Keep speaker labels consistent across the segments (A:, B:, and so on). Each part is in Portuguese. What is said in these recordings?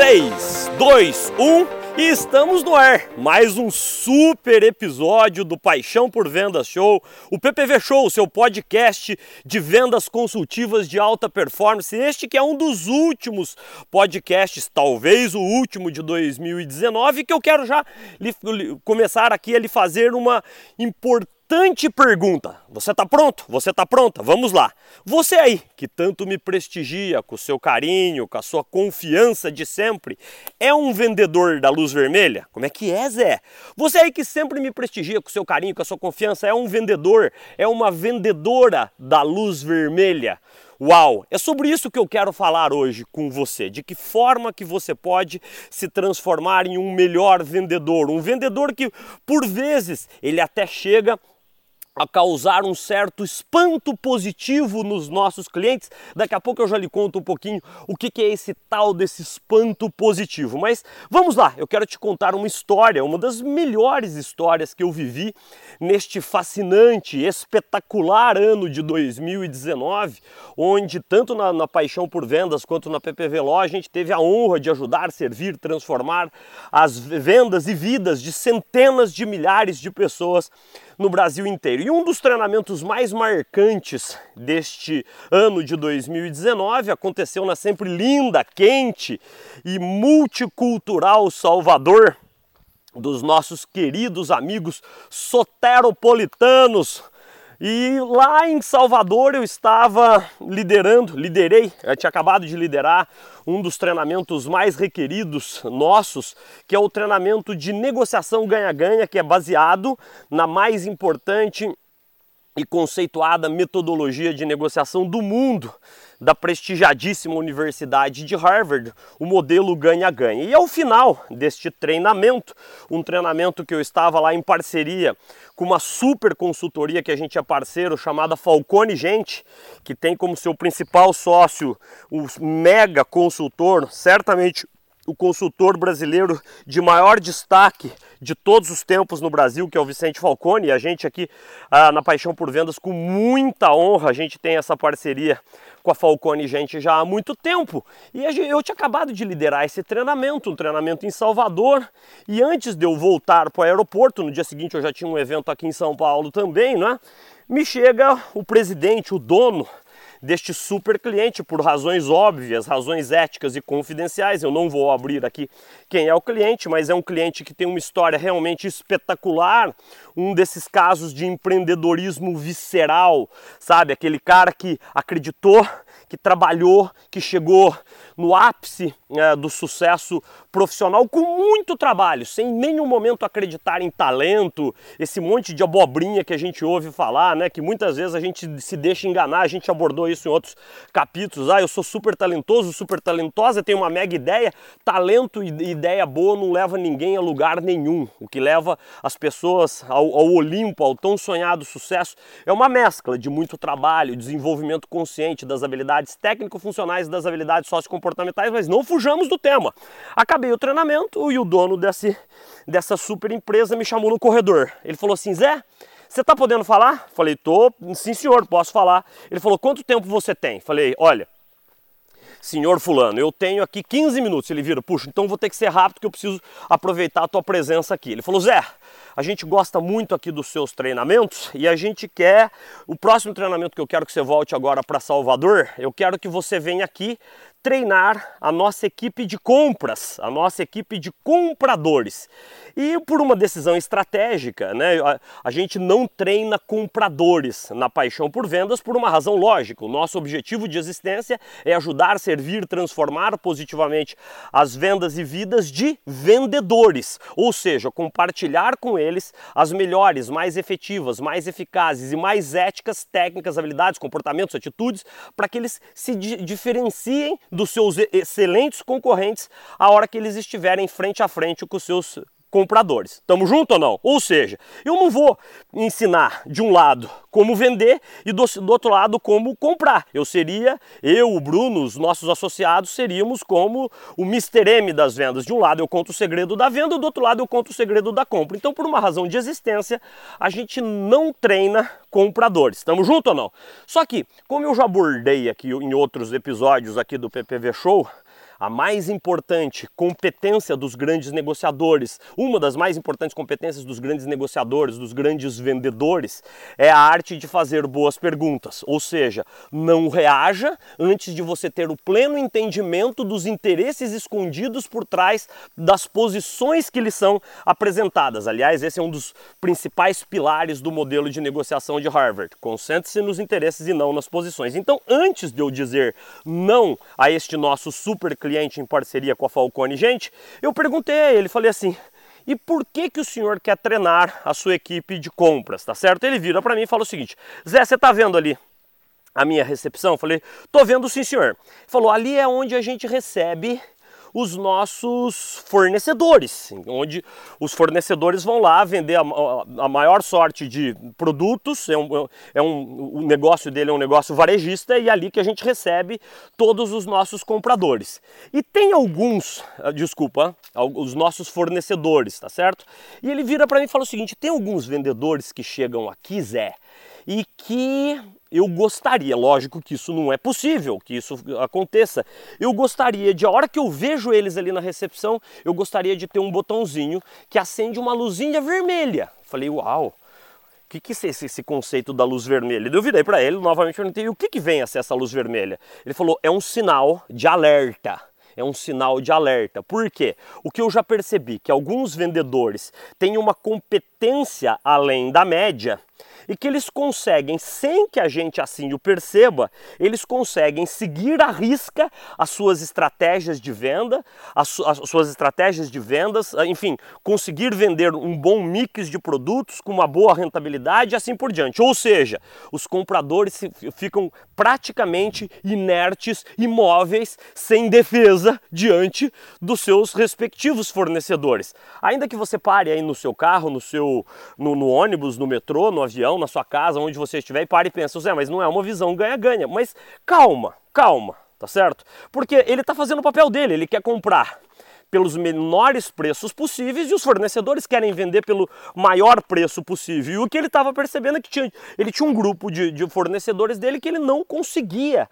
A: 3, 2, 1 e estamos no ar. Mais um super episódio do Paixão por Vendas Show, o PPV Show, seu podcast de vendas consultivas de alta performance. Este que é um dos últimos podcasts, talvez o último de 2019, que eu quero já começar aqui a lhe fazer uma importante pergunta. Você está pronto? Você está pronta? Vamos lá. Você aí que tanto me prestigia com o seu carinho, com a sua confiança de sempre, é um vendedor da luz vermelha? Como é que é, Zé? Você aí que sempre me prestigia com o seu carinho, com a sua confiança, é um vendedor, é uma vendedora da luz vermelha? Uau! É sobre isso que eu quero falar hoje com você. De que forma que você pode se transformar em um melhor vendedor, um vendedor que por vezes ele até chega a causar um certo espanto positivo nos nossos clientes. Daqui a pouco eu já lhe conto um pouquinho o que é esse tal desse espanto positivo. Mas vamos lá, eu quero te contar uma história, uma das melhores histórias que eu vivi neste fascinante, espetacular ano de 2019, onde tanto na, na Paixão por Vendas quanto na PPV Law a gente teve a honra de ajudar, servir, transformar as vendas e vidas de centenas de milhares de pessoas no Brasil inteiro. E um dos treinamentos mais marcantes deste ano de 2019 aconteceu na sempre linda, quente e multicultural Salvador dos nossos queridos amigos soteropolitanos e lá em Salvador eu estava liderando, liderei, eu tinha acabado de liderar um dos treinamentos mais requeridos nossos, que é o treinamento de negociação ganha-ganha, que é baseado na mais importante e conceituada metodologia de negociação do mundo, da prestigiadíssima Universidade de Harvard, o modelo ganha-ganha. E ao final deste treinamento, um treinamento que eu estava lá em parceria com uma super consultoria que a gente é parceiro, chamada Falcone Gente, que tem como seu principal sócio o mega consultor, certamente o consultor brasileiro de maior destaque de todos os tempos no Brasil, que é o Vicente Falcone, e a gente aqui ah, na Paixão por Vendas, com muita honra, a gente tem essa parceria com a Falcone gente já há muito tempo. E eu tinha acabado de liderar esse treinamento, um treinamento em Salvador, e antes de eu voltar para o aeroporto, no dia seguinte eu já tinha um evento aqui em São Paulo também, né? Me chega o presidente, o dono deste super cliente por razões óbvias, razões éticas e confidenciais. Eu não vou abrir aqui quem é o cliente, mas é um cliente que tem uma história realmente espetacular, um desses casos de empreendedorismo visceral, sabe? Aquele cara que acreditou, que trabalhou, que chegou no ápice é, do sucesso profissional com muito trabalho, sem em nenhum momento acreditar em talento, esse monte de abobrinha que a gente ouve falar, né? Que muitas vezes a gente se deixa enganar, a gente abordou isso em outros capítulos. Ah, eu sou super talentoso, super talentosa, tenho uma mega ideia. Talento e ideia boa não leva ninguém a lugar nenhum. O que leva as pessoas ao, ao Olimpo, ao tão sonhado sucesso, é uma mescla de muito trabalho, desenvolvimento consciente das habilidades técnico-funcionais e das habilidades sociocomportamentais, mas não fujamos do tema. Acabei o treinamento e o dono desse, dessa super empresa me chamou no corredor. Ele falou assim: Zé, você está podendo falar? Falei, tô, sim senhor, posso falar. Ele falou, quanto tempo você tem? Falei, olha, senhor fulano, eu tenho aqui 15 minutos. Ele vira, puxa, então vou ter que ser rápido que eu preciso aproveitar a tua presença aqui. Ele falou, Zé, a gente gosta muito aqui dos seus treinamentos e a gente quer, o próximo treinamento que eu quero que você volte agora para Salvador, eu quero que você venha aqui treinar a nossa equipe de compras, a nossa equipe de compradores. E por uma decisão estratégica, né, a, gente não treina compradores na paixão por vendas por uma razão lógica. O nosso objetivo de existência é ajudar, servir, transformar positivamente as vendas e vidas de vendedores, ou seja, compartilhar com eles as melhores, mais efetivas, mais eficazes e mais éticas técnicas, habilidades, comportamentos, atitudes, para que eles se di diferenciem dos seus excelentes concorrentes a hora que eles estiverem frente a frente com os seus compradores. Tamo junto ou não? Ou seja, eu não vou ensinar de um lado como vender e do, do, outro lado como comprar. Eu seria, eu, o Bruno, os nossos associados seríamos como o Mr. M das vendas. De um lado eu conto o segredo da venda, do outro lado eu conto o segredo da compra. Então, por uma razão de existência, a gente não treina compradores. Estamos junto ou não? Só que, como eu já abordei aqui em outros episódios aqui do PPV Show, a mais importante competência dos grandes negociadores, uma das mais importantes competências dos grandes negociadores, dos grandes vendedores, é a arte de fazer boas perguntas. Ou seja, não reaja antes de você ter o pleno entendimento dos interesses escondidos por trás das posições que lhe são apresentadas. Aliás, esse é um dos principais pilares do modelo de negociação de Harvard. Concentre-se nos interesses e não nas posições. Então, antes de eu dizer não a este nosso super cliente em parceria com a Falcone, gente, eu perguntei a ele, falei assim: e por que que o senhor quer treinar a sua equipe de compras, tá certo? Ele vira para mim e fala o seguinte: Zé, você tá vendo ali a minha recepção? Falei: tô vendo sim, senhor. Falou: ali é onde a gente recebe os nossos fornecedores, onde os fornecedores vão lá vender a, a maior sorte de produtos, é um, é um, o negócio dele é um negócio varejista e é ali que a gente recebe todos os nossos compradores. E tem alguns, ah, desculpa, os nossos fornecedores, tá certo? E ele vira para mim e fala o seguinte: tem alguns vendedores que chegam aqui, Zé, e que eu gostaria, lógico que isso não é possível, que isso aconteça. Eu gostaria de, a hora que eu vejo eles ali na recepção, eu gostaria de ter um botãozinho que acende uma luzinha vermelha. Falei, uau, o que, que é esse, esse conceito da luz vermelha? Eu virei para ele, novamente perguntei, o que, que vem a ser essa luz vermelha? Ele falou, é um sinal de alerta é um sinal de alerta. Por quê? O que eu já percebi que alguns vendedores têm uma competência além da média e que eles conseguem, sem que a gente assim o perceba, eles conseguem seguir à risca as suas estratégias de venda, as, su as suas estratégias de vendas, ah, enfim, conseguir vender um bom mix de produtos com uma boa rentabilidade e assim por diante. Ou seja, os compradores ficam praticamente inertes, imóveis, sem defesa diante dos seus respectivos fornecedores. Ainda que você pare aí no seu carro, no seu no, no ônibus, no metrô, no avião, na sua casa, onde você estiver, e pare e pensa, Zé, mas não é uma visão ganha-ganha. Mas calma, calma, tá certo? Porque ele está fazendo o papel dele, ele quer comprar pelos menores preços possíveis e os fornecedores querem vender pelo maior preço possível. E o que ele estava percebendo é que tinha, ele tinha um grupo de, de fornecedores dele que ele não conseguia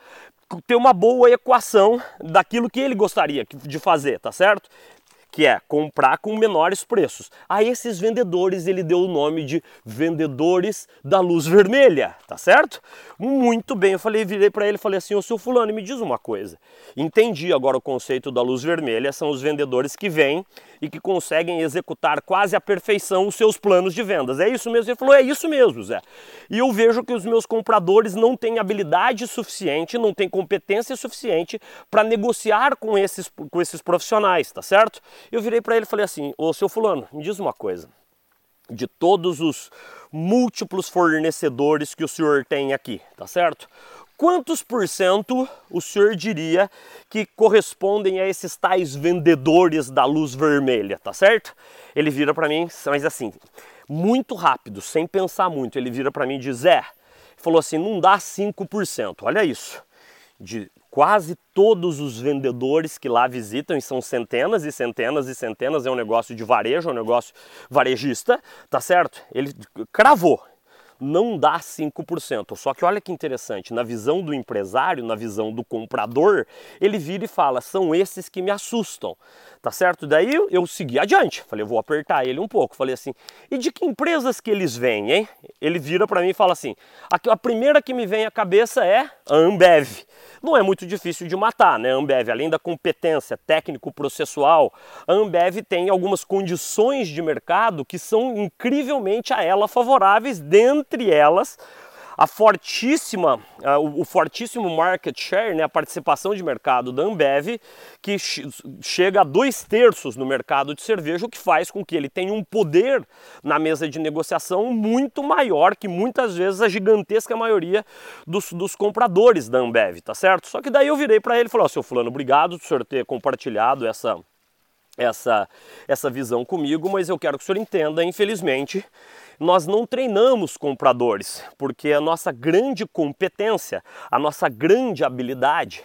A: ter uma boa equação daquilo que ele gostaria de fazer, tá certo? Que é comprar com menores preços. A esses vendedores ele deu o nome de vendedores da luz vermelha, tá certo? Muito bem, eu falei, virei para ele falei assim, ô seu fulano, me diz uma coisa. Entendi agora o conceito da luz vermelha, são os vendedores que vêm e que conseguem executar quase à perfeição os seus planos de vendas. É isso mesmo? Ele falou, é isso mesmo, Zé. E eu vejo que os meus compradores não têm habilidade suficiente, não têm competência suficiente para negociar com esses, com esses profissionais, tá certo? Eu virei para ele e falei assim, ô seu fulano, me diz uma coisa. De todos os múltiplos fornecedores que o senhor tem aqui, tá certo? Quantos por cento o senhor diria que correspondem a esses tais vendedores da luz vermelha, tá certo? Ele vira para mim, mas assim, muito rápido, sem pensar muito, ele vira para mim e diz: "É". Falou assim: "Não dá 5%". Olha isso. De quase todos os vendedores que lá visitam, e são centenas e centenas e centenas, é um negócio de varejo, é um negócio varejista, tá certo? Ele cravou não dá 5%. Só que olha que interessante, na visão do empresário, na visão do comprador, ele vira e fala: são esses que me assustam, tá certo? Daí eu segui adiante, falei: vou apertar ele um pouco. Falei assim: e de que empresas que eles vêm, hein? Ele vira para mim e fala assim: a, a primeira que me vem à cabeça é a Ambev. Não é muito difícil de matar, né? A Ambev, além da competência técnico-processual, a Ambev tem algumas condições de mercado que são incrivelmente a ela favoráveis dentro entre elas a fortíssima, o, o, fortíssimo market share, né, a participação de mercado da Ambev, que chega a dois terços no mercado de cerveja, o que faz com que ele tenha um poder na mesa de negociação muito maior que muitas vezes a gigantesca maioria dos, dos compradores da Ambev, tá certo? Só que daí eu virei para ele e falei, ó, oh, seu fulano, obrigado por senhor ter compartilhado essa, essa, essa visão comigo, mas eu quero que o senhor entenda, infelizmente, nós não treinamos compradores, porque a nossa grande competência, a nossa grande habilidade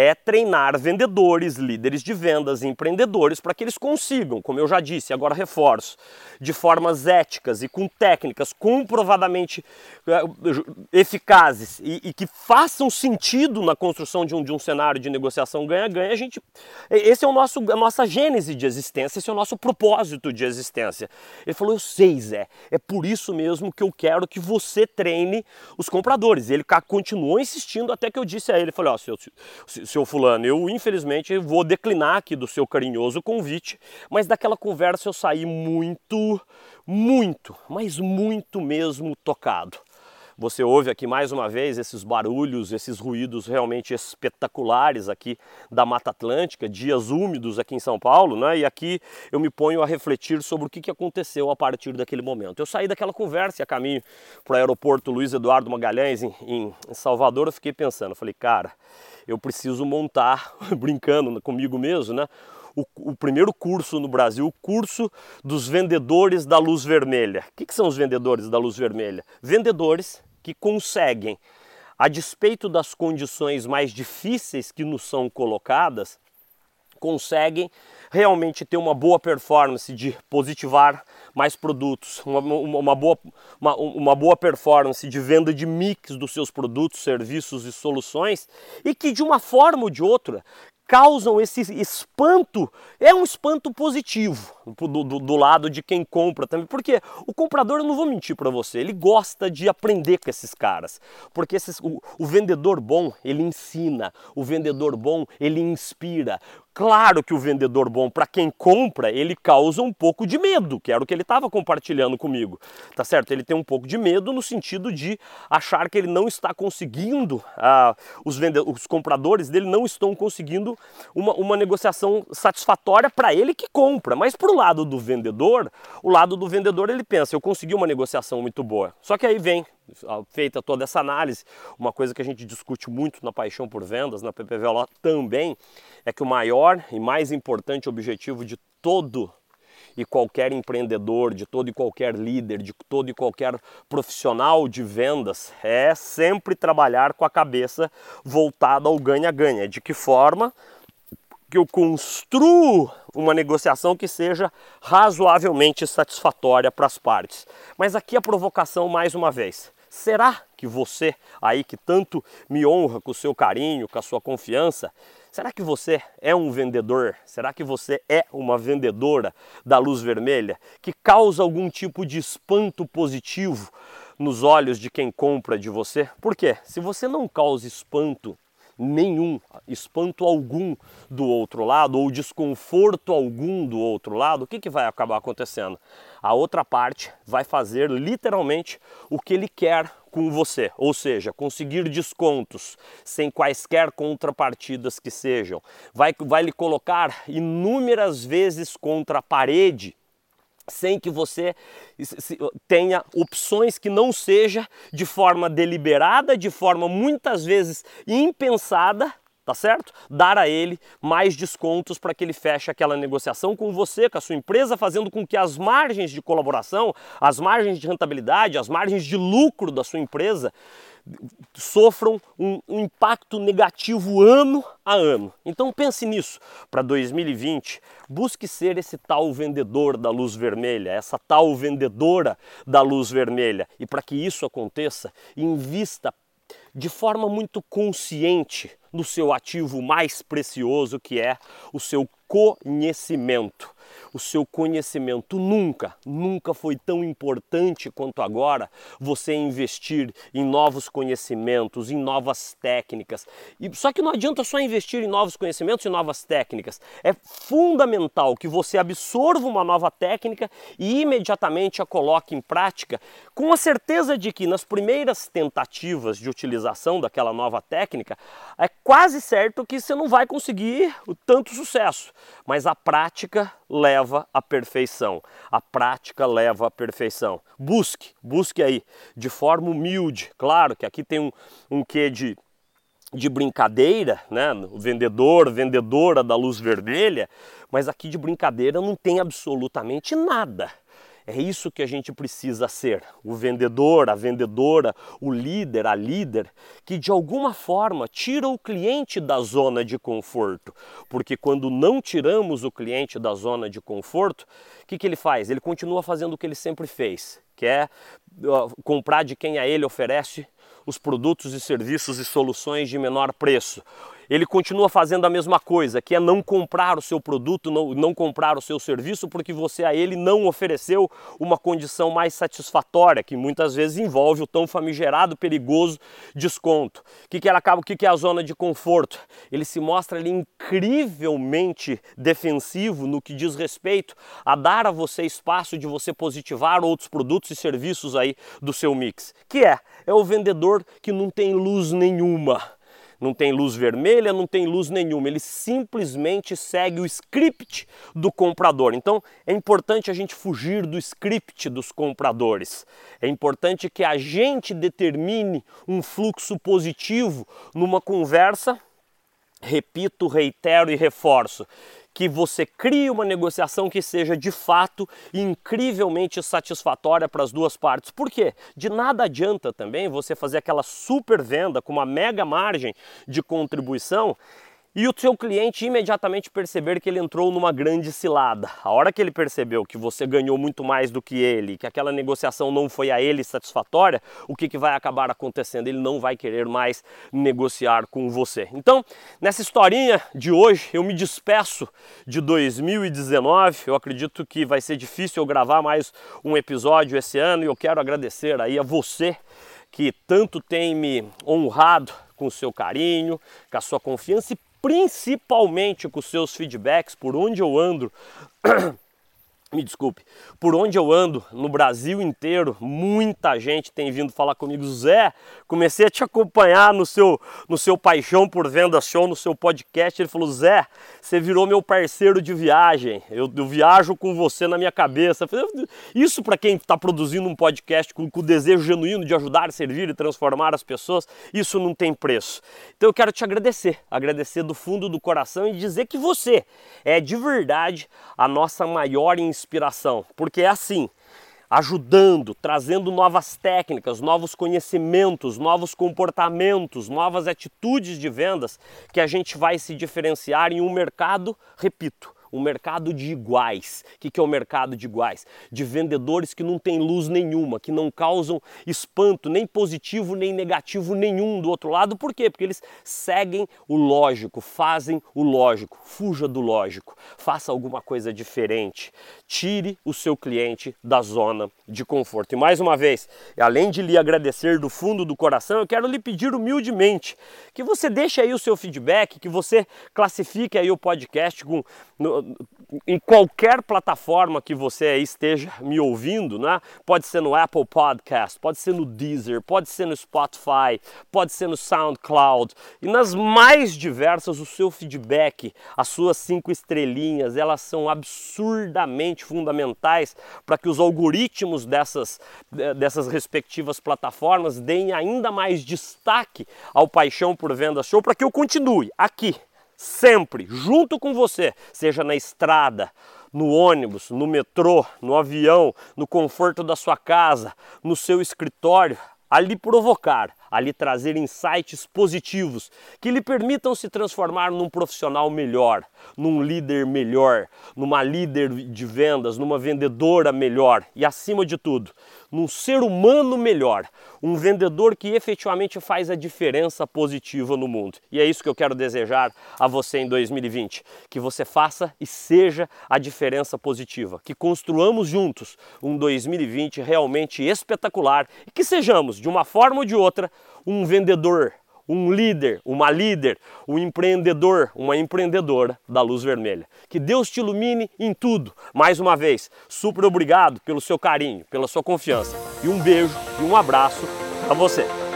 A: é treinar vendedores, líderes de vendas, empreendedores para que eles consigam, como eu já disse, agora reforço, de formas éticas e com técnicas comprovadamente é, eficazes e, e que façam sentido na construção de um, de um cenário de negociação ganha-ganha, a gente esse é o nosso a nossa gênese de existência, esse é o nosso propósito de existência. Ele falou: "Eu sei, Zé, é por isso mesmo que eu quero que você treine os compradores". Ele continuou insistindo até que eu disse a ele, falei: "Ó, oh, seu, seu fulano, eu infelizmente vou declinar aqui do seu carinhoso convite, mas daquela conversa eu saí muito, muito, mas muito mesmo tocado. Você ouve aqui mais uma vez esses barulhos, esses ruídos realmente espetaculares aqui da Mata Atlântica, dias úmidos aqui em São Paulo, né? E aqui eu me ponho a refletir sobre o que aconteceu a partir daquele momento. Eu saí daquela conversa e a caminho para o aeroporto Luiz Eduardo Magalhães em, em Salvador, eu fiquei pensando, falei, cara, eu preciso montar, brincando comigo mesmo, né? O, o, primeiro curso no Brasil, o curso dos vendedores da luz vermelha. O que, que são os vendedores da luz vermelha? Vendedores que conseguem, a despeito das condições mais difíceis que nos são colocadas, conseguem realmente ter uma boa performance de positivar mais produtos, uma, uma, uma, boa, uma, uma boa performance de venda de mix dos seus produtos, serviços e soluções e que de uma forma ou de outra causam esse espanto, é um espanto positivo do, do, do, lado de quem compra também, porque o comprador, eu não vou mentir para você, ele gosta de aprender com esses caras, porque esses, o, o vendedor bom, ele ensina, o vendedor bom, ele inspira, Claro que o vendedor bom, para quem compra, ele causa um pouco de medo, que era o que ele estava compartilhando comigo, tá certo? Ele tem um pouco de medo no sentido de achar que ele não está conseguindo, ah, os, os compradores dele não estão conseguindo uma, uma negociação satisfatória para ele que compra. Mas para o lado do vendedor, o lado do vendedor ele pensa, eu consegui uma negociação muito boa. Só que aí vem feita toda essa análise, uma coisa que a gente discute muito na Paixão por Vendas, na PPV também, é que o maior e mais importante objetivo de todo e qualquer empreendedor, de todo e qualquer líder, de todo e qualquer profissional de vendas é sempre trabalhar com a cabeça voltada ao ganha-ganha. De que forma que eu construo uma negociação que seja razoavelmente satisfatória para as partes. Mas aqui a provocação mais uma vez. Será que você, aí que tanto me honra com o seu carinho, com a sua confiança, será que você é um vendedor? Será que você é uma vendedora da luz vermelha que causa algum tipo de espanto positivo nos olhos de quem compra de você? Por quê? Se você não causa espanto nenhum, espanto algum do outro lado ou desconforto algum do outro lado, o que, que vai acabar acontecendo? A outra parte vai fazer literalmente o que ele quer com você, ou seja, conseguir descontos sem quaisquer contrapartidas que sejam, vai, vai lhe colocar inúmeras vezes contra a parede sem que você tenha opções que não seja de forma deliberada, de forma muitas vezes impensada, tá certo? Dar a ele mais descontos para que ele feche aquela negociação com você, com a sua empresa, fazendo com que as margens de colaboração, as margens de rentabilidade, as margens de lucro da sua empresa sofram um, um, impacto negativo ano a ano. Então pense nisso. Para 2020, busque ser esse tal vendedor da luz vermelha, essa tal vendedora da luz vermelha. E para que isso aconteça, invista de forma muito consciente no seu ativo mais precioso, que é o seu conhecimento o seu conhecimento. Nunca, nunca foi tão importante quanto agora você investir em novos conhecimentos, em novas técnicas. E só que não adianta só investir em novos conhecimentos e novas técnicas. É fundamental que você absorva uma nova técnica e imediatamente a coloque em prática, com a certeza de que nas primeiras tentativas de utilização daquela nova técnica, é quase certo que você não vai conseguir tanto sucesso, mas a prática leva à perfeição. A prática leva à perfeição. Busque, busque aí, de forma humilde. Claro que aqui tem um, um quê de, de brincadeira, né? O vendedor, vendedora da luz vermelha, mas aqui de brincadeira não tem absolutamente nada. É isso que a gente precisa ser: o vendedor, a vendedora, o líder, a líder, que de alguma forma tira o cliente da zona de conforto. Porque quando não tiramos o cliente da zona de conforto, o que, que ele faz? Ele continua fazendo o que ele sempre fez, que é comprar de quem a ele oferece os produtos e serviços e soluções de menor preço ele continua fazendo a mesma coisa, que é não comprar o seu produto, não, não comprar o seu serviço, porque você a ele não ofereceu uma condição mais satisfatória, que muitas vezes envolve o tão famigerado, perigoso desconto. O que, que ela acaba, o que, que é a zona de conforto? Ele se mostra ali incrivelmente defensivo no que diz respeito a dar a você espaço de você positivar outros produtos e serviços aí do seu mix. Que é? É o vendedor que não tem luz nenhuma não tem luz vermelha, não tem luz nenhuma, ele simplesmente segue o script do comprador. Então é importante a gente fugir do script dos compradores. É importante que a gente determine um fluxo positivo numa conversa. Repito, reitero e reforço que você crie uma negociação que seja de fato incrivelmente satisfatória para as duas partes. Por quê? De nada adianta também você fazer aquela super venda com uma mega margem de contribuição e o seu cliente imediatamente perceber que ele entrou numa grande cilada. A hora que ele percebeu que você ganhou muito mais do que ele, que aquela negociação não foi a ele satisfatória, o que, que vai acabar acontecendo? Ele não vai querer mais negociar com você. Então, nessa historinha de hoje, eu me despeço de 2019. Eu acredito que vai ser difícil eu gravar mais um episódio esse ano e eu quero agradecer aí a você que tanto tem me honrado com o seu carinho, com a sua confiança e principalmente com seus feedbacks, por onde eu ando. me desculpe, por onde eu ando no Brasil inteiro, muita gente tem vindo falar comigo, Zé, comecei a te acompanhar no seu, no seu Paixão por Venda Show, no seu podcast. Ele falou, Zé, você virou meu parceiro de viagem, eu, eu viajo com você na minha cabeça. Isso para quem está produzindo um podcast com, com o desejo genuíno de ajudar, servir e transformar as pessoas, isso não tem preço. Então eu quero te agradecer, agradecer do fundo do coração e dizer que você é de verdade a nossa maior inspiração, porque é assim, ajudando, trazendo novas técnicas, novos conhecimentos, novos comportamentos, novas atitudes de vendas que a gente vai se diferenciar em um mercado, repito, um mercado de iguais. O que, que é o mercado de iguais? De vendedores que não têm luz nenhuma, que não causam espanto, nem positivo nem negativo nenhum do outro lado. Por quê? Porque eles seguem o lógico, fazem o lógico. Fuja do lógico, faça alguma coisa diferente. Tire o seu cliente da zona de conforto. E mais uma vez, além de lhe agradecer do fundo do coração, eu quero lhe pedir humildemente que você deixe aí o seu feedback, que você classifique aí o podcast com no, em qualquer plataforma que você esteja me ouvindo, né? Pode ser no Apple Podcast, pode ser no Deezer, pode ser no Spotify, pode ser no SoundCloud e nas mais diversas o seu feedback, as suas cinco estrelinhas, elas são absurdamente fundamentais para que os algoritmos dessas, dessas respectivas plataformas deem ainda mais destaque ao Paixão por Venda Show para que eu continue aqui sempre junto com você, seja na estrada, no ônibus, no metrô, no avião, no conforto da sua casa, no seu escritório, a lhe provocar, a lhe trazer insights positivos que lhe permitam se transformar num profissional melhor, num líder melhor, numa líder de vendas, numa vendedora melhor e, acima de tudo, num ser humano melhor, um vendedor que efetivamente faz a diferença positiva no mundo. E é isso que eu quero desejar a você em 2020, que você faça e seja a diferença positiva, que construamos juntos um 2020 realmente espetacular e que sejamos, de uma forma ou de outra, um vendedor um líder, uma líder, um empreendedor, uma empreendedora da luz vermelha. Que Deus te ilumine em tudo. Mais uma vez, super obrigado pelo seu carinho, pela sua confiança. E um beijo e um abraço para você.